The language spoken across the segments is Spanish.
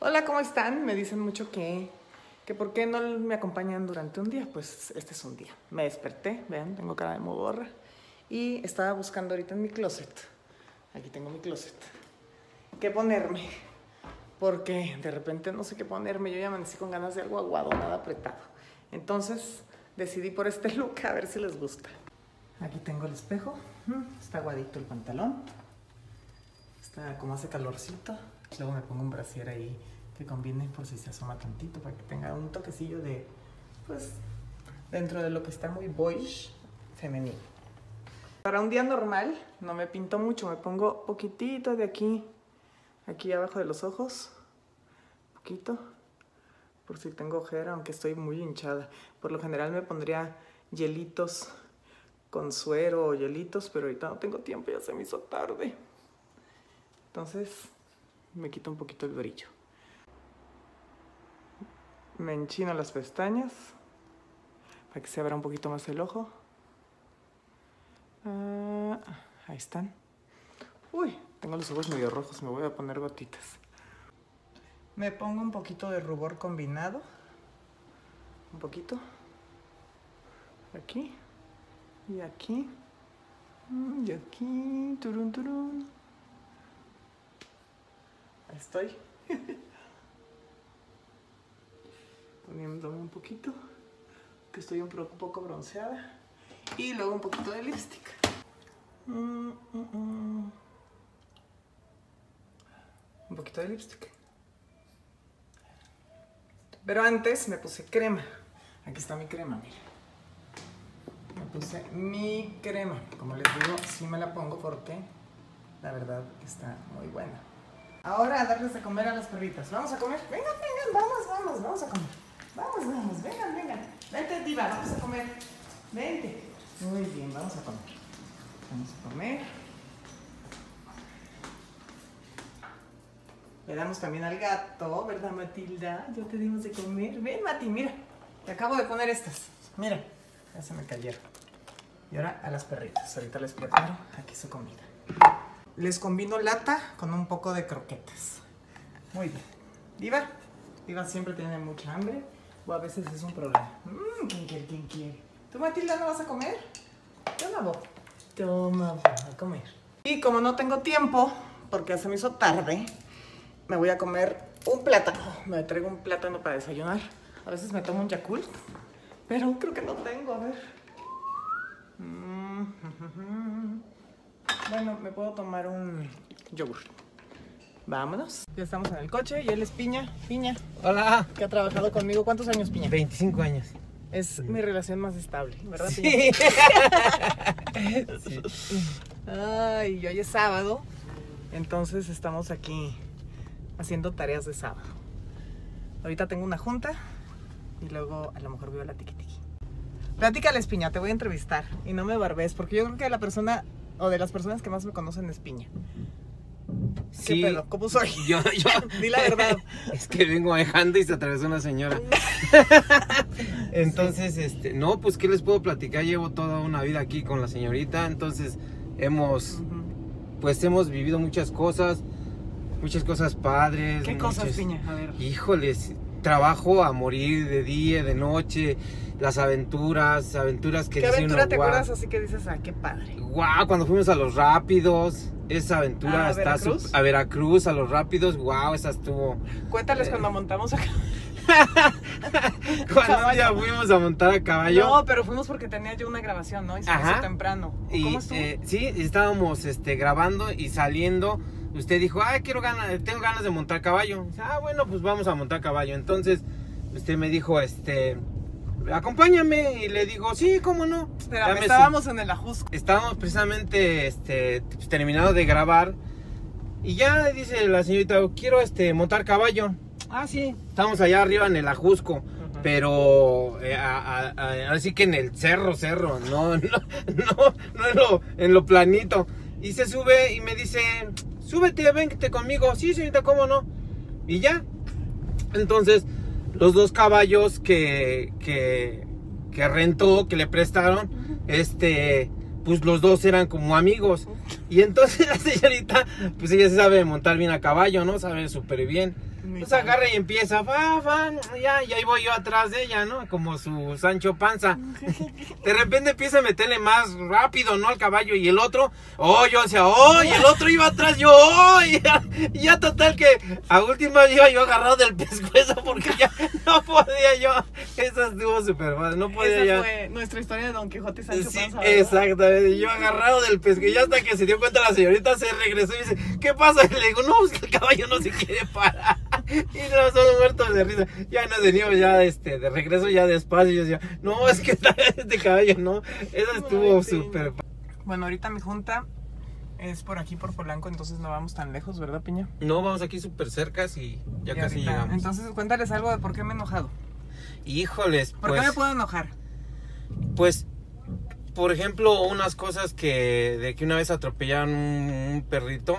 Hola, ¿cómo están? Me dicen mucho que, que por qué no me acompañan durante un día. Pues este es un día. Me desperté, vean, tengo cara de modorra. Y estaba buscando ahorita en mi closet. Aquí tengo mi closet. ¿Qué ponerme? Porque de repente no sé qué ponerme. Yo ya amanecí con ganas de algo aguado, nada apretado. Entonces decidí por este look a ver si les gusta. Aquí tengo el espejo. Mm, Está aguadito el pantalón. Está como hace calorcito. Luego me pongo un brasier ahí que combine por si se asoma tantito para que tenga un toquecillo de, pues, dentro de lo que está muy boyish, femenino. Para un día normal no me pinto mucho, me pongo poquitito de aquí, aquí abajo de los ojos, poquito, por si tengo ojera, aunque estoy muy hinchada. Por lo general me pondría hielitos con suero o hielitos, pero ahorita no tengo tiempo, ya se me hizo tarde. Entonces me quito un poquito el brillo. Me enchino las pestañas para que se abra un poquito más el ojo. Ah, ahí están. Uy, tengo los ojos medio rojos, me voy a poner gotitas. Me pongo un poquito de rubor combinado. Un poquito. Aquí. Y aquí. Mm, Y aquí. Turun, turun. Estoy. Poniéndome un poquito. Que estoy un poco bronceada. Y luego un poquito de lipstick. Mm, mm, mm. Un poquito de lipstick. Pero antes me puse crema. Aquí está mi crema, miren. Me puse mi crema. Como les digo, sí me la pongo porque la verdad está muy buena. Ahora a darles de comer a las perritas. ¿Vamos a comer? Vengan, vengan, vamos, vamos, vamos a comer. Vamos, vamos, vengan, vengan. Vente, diva, vamos a comer. Vente. Muy bien, vamos a comer. Vamos a comer. Le damos también al gato, ¿verdad, Matilda? Ya te dimos de comer. Ven, Mati, mira. Te acabo de poner estas. Mira, ya se me cayeron. Y ahora a las perritas. Ahorita les preparo aquí su comida. Les combino lata con un poco de croquetas. Muy bien. Diva. Diva siempre tiene mucha hambre. O a veces es un problema. Mmm, ¿quién quiere? ¿Quién quiere? ¿Tú, Matilda, no vas a comer? Toma, vos. Toma, a comer. Y como no tengo tiempo, porque se me hizo tarde, me voy a comer un plátano. Me traigo un plátano para desayunar. A veces me tomo un Yakult, pero creo que no tengo. A ver. Mm, Bueno, me puedo tomar un yogur. Vámonos. Ya estamos en el coche y él es Piña. Piña, Hola. que ha trabajado conmigo. ¿Cuántos años, Piña? 25 años. Es mi relación más estable, ¿verdad, Piña? Sí. Ay, y hoy es sábado, entonces estamos aquí haciendo tareas de sábado. Ahorita tengo una junta y luego a lo mejor veo la tiki tiki. Platícales, Piña, te voy a entrevistar y no me barbes porque yo creo que la persona o de las personas que más me conocen es Piña. ¿Qué Sí. pedo? ¿Cómo soy? Yo, yo. Di la verdad. Es que vengo manejando y se atravesó una señora. Entonces, este, no, pues qué les puedo platicar, llevo toda una vida aquí con la señorita, entonces hemos pues hemos vivido muchas cosas, muchas cosas padres. ¿Qué cosas, muchas- Piña? A ver. Híjoles, trabajo a morir de día, de noche, las aventuras, aventuras que ¿Qué aventura uno, te "Guau". acuerdas así que dices, ah, qué padre? Guau, cuando fuimos a los rápidos, esa aventura ¿A está Veracruz? sup- a Veracruz, a los rápidos, wow, esa estuvo. Cuéntales Eh. cuando montamos acá. Cuando día fuimos a montar a caballo. No, pero fuimos porque tenía yo una grabación, ¿no? Y se Ajá. hizo temprano. y ¿Cómo estuvo? eh, sí, estábamos este, grabando y saliendo. Usted dijo, ay, quiero ganas, tengo ganas de montar caballo. Dice, Ah, bueno, pues vamos a montar caballo. Entonces, usted me dijo, este, acompáñame. Y le digo, sí, cómo no. Me estábamos en el Ajusco. estábamos precisamente este, terminando de grabar y ya dice la señorita, quiero este, montar caballo. Ah, sí. Estamos allá arriba en el Ajusco, pero eh, a- a- a- así que en el cerro, cerro, no, no, no, no en lo, en lo planito. Y se sube y me dice, súbete, vente conmigo. Sí, señorita, ¿cómo no? Y ya. Entonces, los dos caballos que, que, que rentó, que le prestaron, este, pues los dos eran como amigos. Y entonces la señorita, pues ella se sabe montar bien a caballo, ¿no? Sabe súper bien. Pues agarra y empieza, fa, fa, ya, y ahí voy yo atrás de ella, ¿no? Como su Sancho Panza. De repente empieza a meterle más rápido, ¿no? Al caballo y el otro, oh, yo decía, oh, y el otro iba atrás, yo, oh, y ya, y ya total que a última iba yo agarrado del pescuezo porque ya no podía yo. Esa estuvo súper fácil, no podía Esa ya. fue nuestra historia de Don Quijote y Sancho Sí, Panza. ¿verdad? exactamente. Yo agarrado del pescuezo. Y hasta que se dio cuenta la señorita se regresó y dice, ¿qué pasa? Y le digo, no, es que el caballo no se quiere parar. Y nos son muertos de risa. Ya nos venimos ya este, de regreso ya despacio. Y yo decía, no, es que está este caballo, no. Eso estuvo súper. Bueno, ahorita mi junta es por aquí, por Polanco, entonces no vamos tan lejos, ¿verdad, Piña? No, vamos aquí súper cercas y ya Y casi ahorita- llegamos. Entonces, cuéntales algo de por qué me he enojado. Híjoles, ¿Por pues, qué me puedo enojar? pues, por ejemplo, unas cosas que de que una vez atropellaron un, un perrito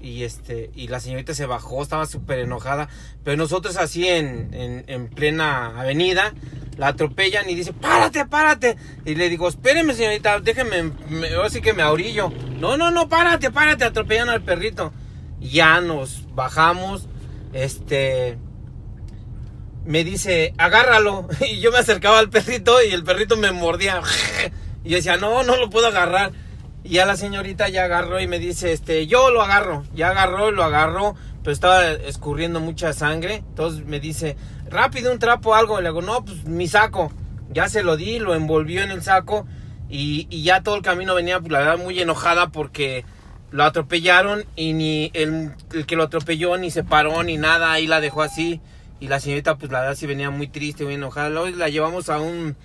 y este y la señorita se bajó, estaba súper enojada, pero nosotros así en, en, en plena avenida la atropellan y dice, párate, párate. Y le digo, espéreme señorita, déjeme, me, así que me ahorillo. No, no, no, párate, párate, atropellan al perrito. Ya nos bajamos, este, me dice, agárralo. Y yo me acercaba al perrito y el perrito me mordía. Y yo decía, no, no lo puedo agarrar. Y ya la señorita ya agarró y me dice, este, yo lo agarro. Ya agarró, lo agarró, pero estaba escurriendo mucha sangre. Entonces me dice, rápido, un trapo, algo. Le digo, no, pues mi saco. Ya se lo di, lo envolvió en el saco. Y, y ya todo el camino venía, pues, la verdad, muy enojada porque lo atropellaron y ni el, el que lo atropelló ni se paró ni nada. Ahí la dejó así. Y la señorita, pues la verdad, sí venía muy triste, muy enojada. Luego la llevamos a un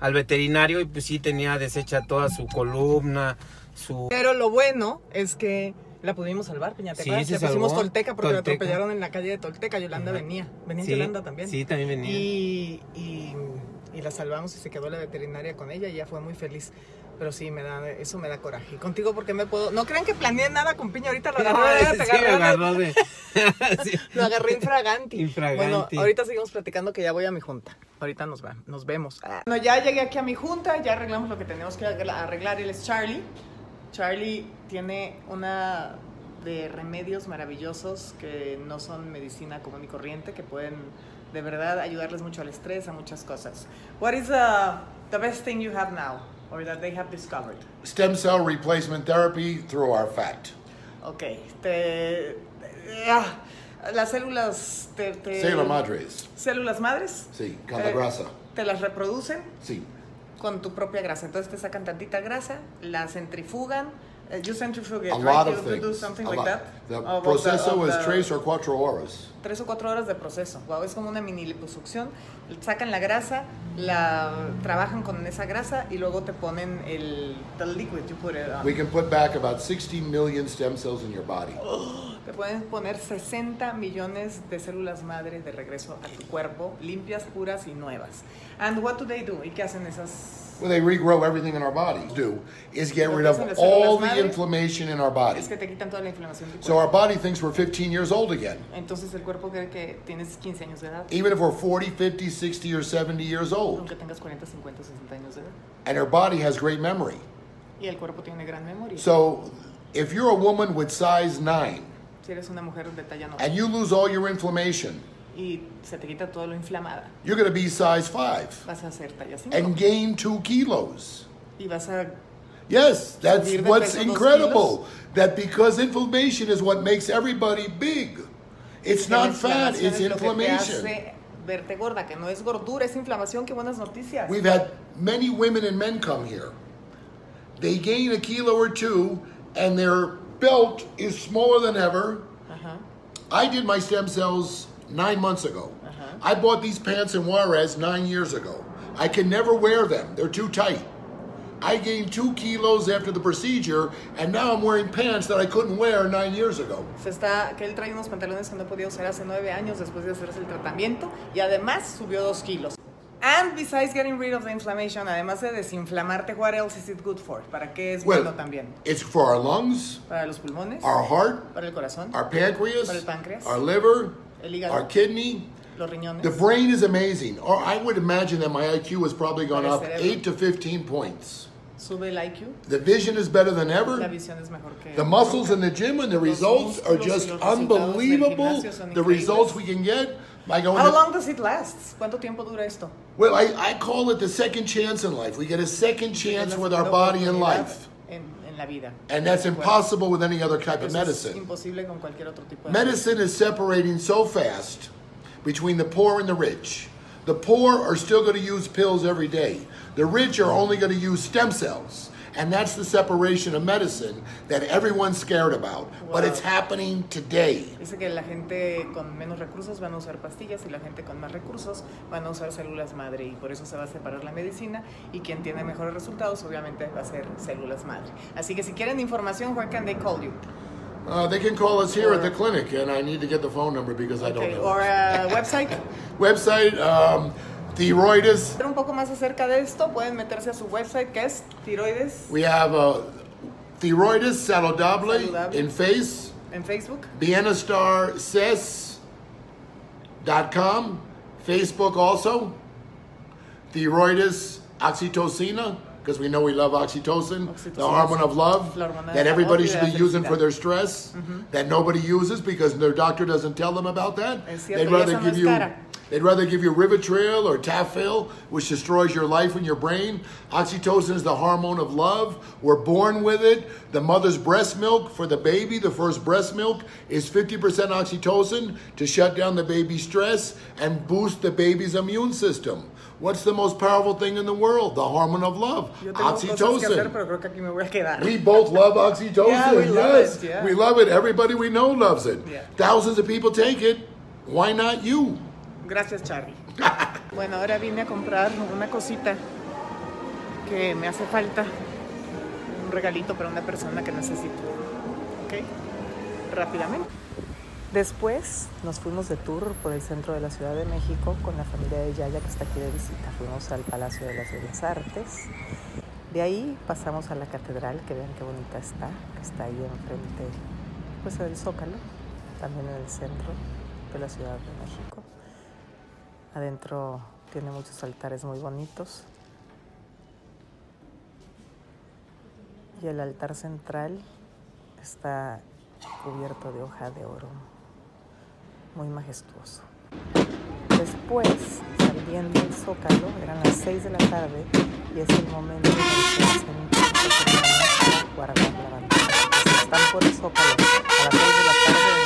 al veterinario y pues sí tenía deshecha toda su columna, su... Pero lo bueno es que la pudimos salvar, Piña. ¿Te Sí, acuerdas? se Le pusimos salvó. Tolteca porque la Tolteca. atropellaron en la calle de Tolteca. Yolanda Ajá. venía. Venía Sí, Yolanda también. Sí, también venía. Y, y, y la salvamos y se quedó la veterinaria con ella y ella fue muy feliz. Pero sí, me da, eso me da coraje. Y contigo, porque me puedo.? No crean que planeé nada con Piña. Ahorita lo agarré. Sí, agarró de... Lo agarré infraganti. Infraganti. Bueno, ahorita seguimos platicando que ya voy a mi junta. Ahorita nos, va, nos vemos. Bueno, ya llegué aquí a mi junta, ya arreglamos lo que tenemos que arregla- arreglar. Él es Charlie. Charlie tiene una de remedios maravillosos que no son medicina común y corriente, que pueden de verdad ayudarles mucho al estrés, a muchas cosas. What is the, the best thing you have now, or that they have discovered? Stem cell replacement therapy through our fat. Ok, te... ah, las células... Te, te- Células madres. células madres. Sí, con la eh, grasa. Te las reproducen Sí. Con tu propia grasa. Entonces te sacan tantita grasa, la centrifugan. eh, you centrifuge it, A right? lot You- of do things. something A like lot. that. The Of proceso is the- tres or cuatro horas. Tres o cuatro horas de proceso. Wow, es como una mini liposucción. Sacan la grasa, la trabajan con esa grasa y luego te ponen el the liquid. You put it on. We can put back about 60 million stem cells in your body. Te pueden poner 60 millones de células madre de regreso a tu cuerpo, limpias, puras y nuevas. And what do they do? ¿Y qué hacen esas? Well, they regrow everything in our bodies. Do is get rid of all the inflammation in our body. Es que te quitan toda la inflamación So our body thinks we're 15 years old again. Entonces el cuerpo cree que tienes 15 años de edad, Even if we're 40, 50, 60, or 70 years old. aunque tengas 40, 50, 60 años de edad. And our body has great memory. Y el cuerpo tiene gran memoria. So if you're a woman with size 9 si eres una mujer de talla 9 and you lose all your inflammation, y se te quita todo lo inflamada, you're going to be size 5 vas a ser talla 5 and gain 2 kilos. y vas a Yes, that's what's incredible. That because inflammation is what makes everybody big. It's not fat, it's es lo que te inflammation. verte gorda, que no es gordura, es inflamación, qué buenas noticias. We've had many women and men come here. They gain a kilo or two, and their belt is smaller than ever. Ajá. I did my stem cells nine months ago. Uh-huh. I bought these pants in Juarez nine years ago. I can never wear them, they're too tight. I gained two kilos after the procedure, and now I'm wearing pants that I couldn't wear nine years ago. Se está, que él trae unos pantalones que no podía usar hace nueve años después de hacerse el tratamiento y además subió dos kilos. And besides getting rid of the inflammation, además de desinflamarte, what else is it good for? ¿Para qué es Well, bueno también? it's for our lungs, Para los pulmones, our heart, para el corazón, our pancreas, Para el páncreas. our liver, el hígado, our kidney. los riñones. The brain is amazing. Or I would imagine that my IQ has probably gone up 8 to 15 points. Sube el IQ. The vision is better than La ever. visión es mejor que The muscles in the gym and the results are just los resultados del unbelievable. The increíbles. results we can get by going oh, How to long does it last? ¿Cuánto tiempo dura esto? Well, I, I call it the second chance in life. We get a second chance with our body and life. En, en la vida. And that's impossible with any other type of medicine. imposible con cualquier otro tipo de Medicine is separating so fast between the poor and the rich. The poor are still going to use pills every day. The rich are only going to use stem cells. And that's the separation of medicine that everyone's scared about. But it's happening today. Dice que la gente con menos recursos van a usar pastillas y la gente con más recursos van a usar células madre y por eso se va a separar la medicina y quien tiene mejores resultados obviamente va a ser células madre. Así que si quieren información, where can they call you? Uh, they can call us here at the clinic, and I need to get the phone number because I don't know. or a website. Website, um, Thyroidis. Ver un poco más acerca de esto, pueden meterse a su website que es tiroides We have uh, Thyroidis Saludable Saludable. in face. en Facebook. BienestarCess.com. Facebook also. Thyroidis Oxytocina, because we know we love oxytocin, the hormone of love that everybody should be using for their stress, that nobody uses because their doctor doesn't tell them about that. They'd rather give you. They'd rather give you Rivotril or Tafil, which destroys your life and your brain. Oxytocin is the hormone of love. We're born with it. The mother's breast milk for the baby, the first breast milk, is 50% oxytocin to shut down the baby's stress and boost the baby's immune system. What's the most powerful thing in the world? The hormone of love. Yo tengo cosas que hacer, Oxytocin. pero creo que aquí me voy a quedar. We both love oxytocin. Yeah, we love it, yeah. we love it. Everybody we know loves it. Yeah. Thousands of people take it. Why not you? Gracias, Charlie. bueno, ahora vine a comprar una cosita que me hace falta. Un regalito para una persona que necesito. ¿Ok? Rápidamente. Después nos fuimos de tour por el centro de la Ciudad de México con la familia de Yaya que está aquí de visita. Fuimos al Palacio de las Bellas Artes. De ahí pasamos a la catedral, que vean qué bonita está, que está ahí enfrente, pues del Zócalo, también en el centro de la Ciudad de México. Adentro tiene muchos altares muy bonitos. Y el altar central está cubierto de hoja de oro. Muy majestuoso. Después, saliendo del zócalo, eran las 6 de la tarde y es el momento en que hacen guardar la bandera. Están por el zócalo a las 6 de la tarde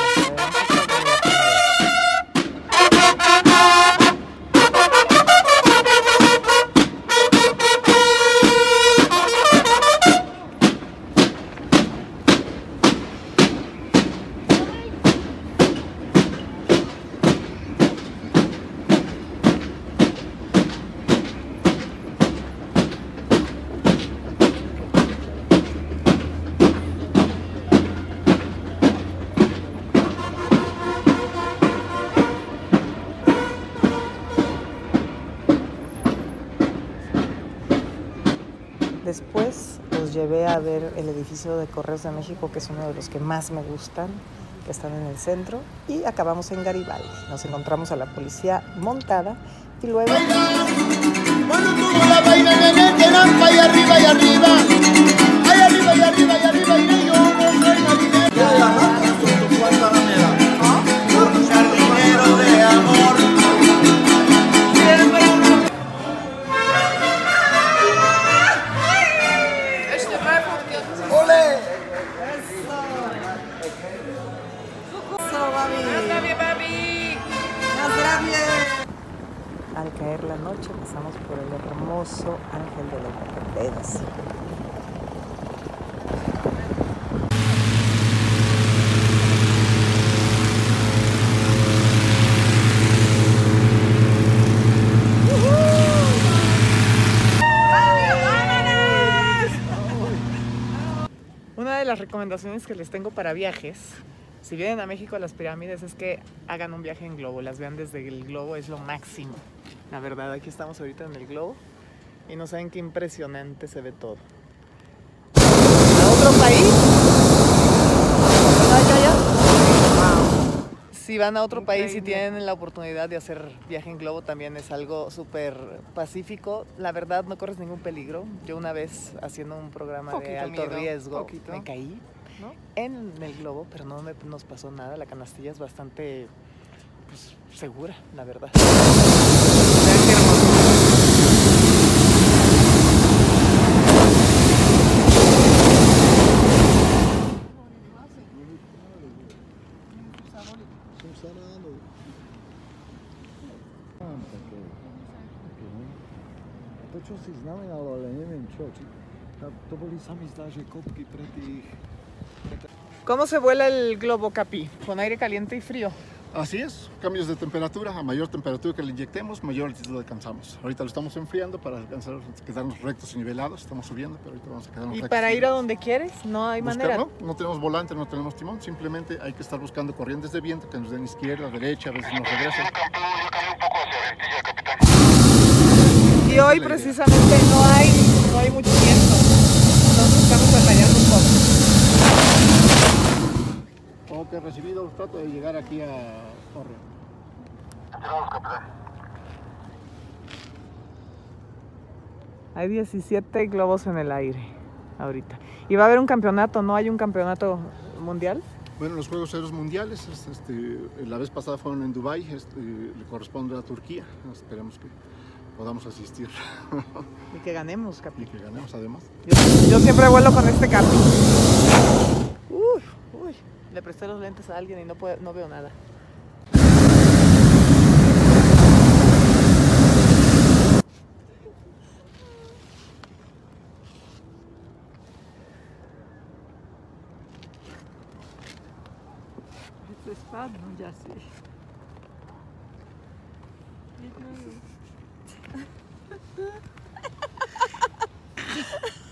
Después los llevé a ver el edificio de Correos de México, que es uno de los que más me gustan, que están en el centro, y acabamos en Garibaldi. Nos encontramos a la policía montada y luego Cuando al caer la noche pasamos por el hermoso Ángel de la Independencia. Una de las recomendaciones que les tengo para viajes, si vienen a México a las pirámides, es que hagan un viaje en globo, las vean desde el globo, es lo máximo. La verdad, aquí estamos ahorita en el globo y no saben qué impresionante se ve todo. ¿A otro país? ¿Ah, ya, ya? si van a otro país y tienen la oportunidad de hacer viaje en globo, también es algo súper pacífico. La verdad, no corres ningún peligro. Yo una vez haciendo un programa de Poquito alto miedo, riesgo, poquito. me caí ¿No? en el globo, pero no me, nos pasó nada. La canastilla es bastante pues, segura, la verdad. To, čo si znamenalo, ale neviem čo. Či, to boli, sa mi zdá, že kopky pre tých... ¿Cómo se vuela el globo Capi? Con aire caliente y frío. Así es, cambios de temperatura, a mayor temperatura que le inyectemos, mayor altitud alcanzamos. Ahorita lo estamos enfriando para alcanzar, quedarnos rectos y nivelados, estamos subiendo, pero ahorita vamos a quedarnos ¿Y rectos para y ir a donde quieres? No hay Buscar- manera. no, no tenemos volante, no tenemos timón, simplemente hay que estar buscando corrientes de viento que nos den izquierda, derecha, a veces nos regresen. Y hoy precisamente no hay, no hay mucho viento. Entonces estamos batallando un poco. Ok, recibido, trato de llegar aquí a Torre. Hay 17 globos en el aire ahorita. Y va a haber un campeonato, ¿no? Hay un campeonato mundial. Bueno, los Juegos Aéreos Mundiales, es- este, la vez pasada fueron en Dubái, este, le corresponde a Turquía, esperemos que podamos asistir Y que ganemos, y Capi. que ganemos además. Yo, yo siempre vuelo con este Capi. Uy. Le presté los lentes a alguien y no, puedo- no veo nada. Spadnąć asi.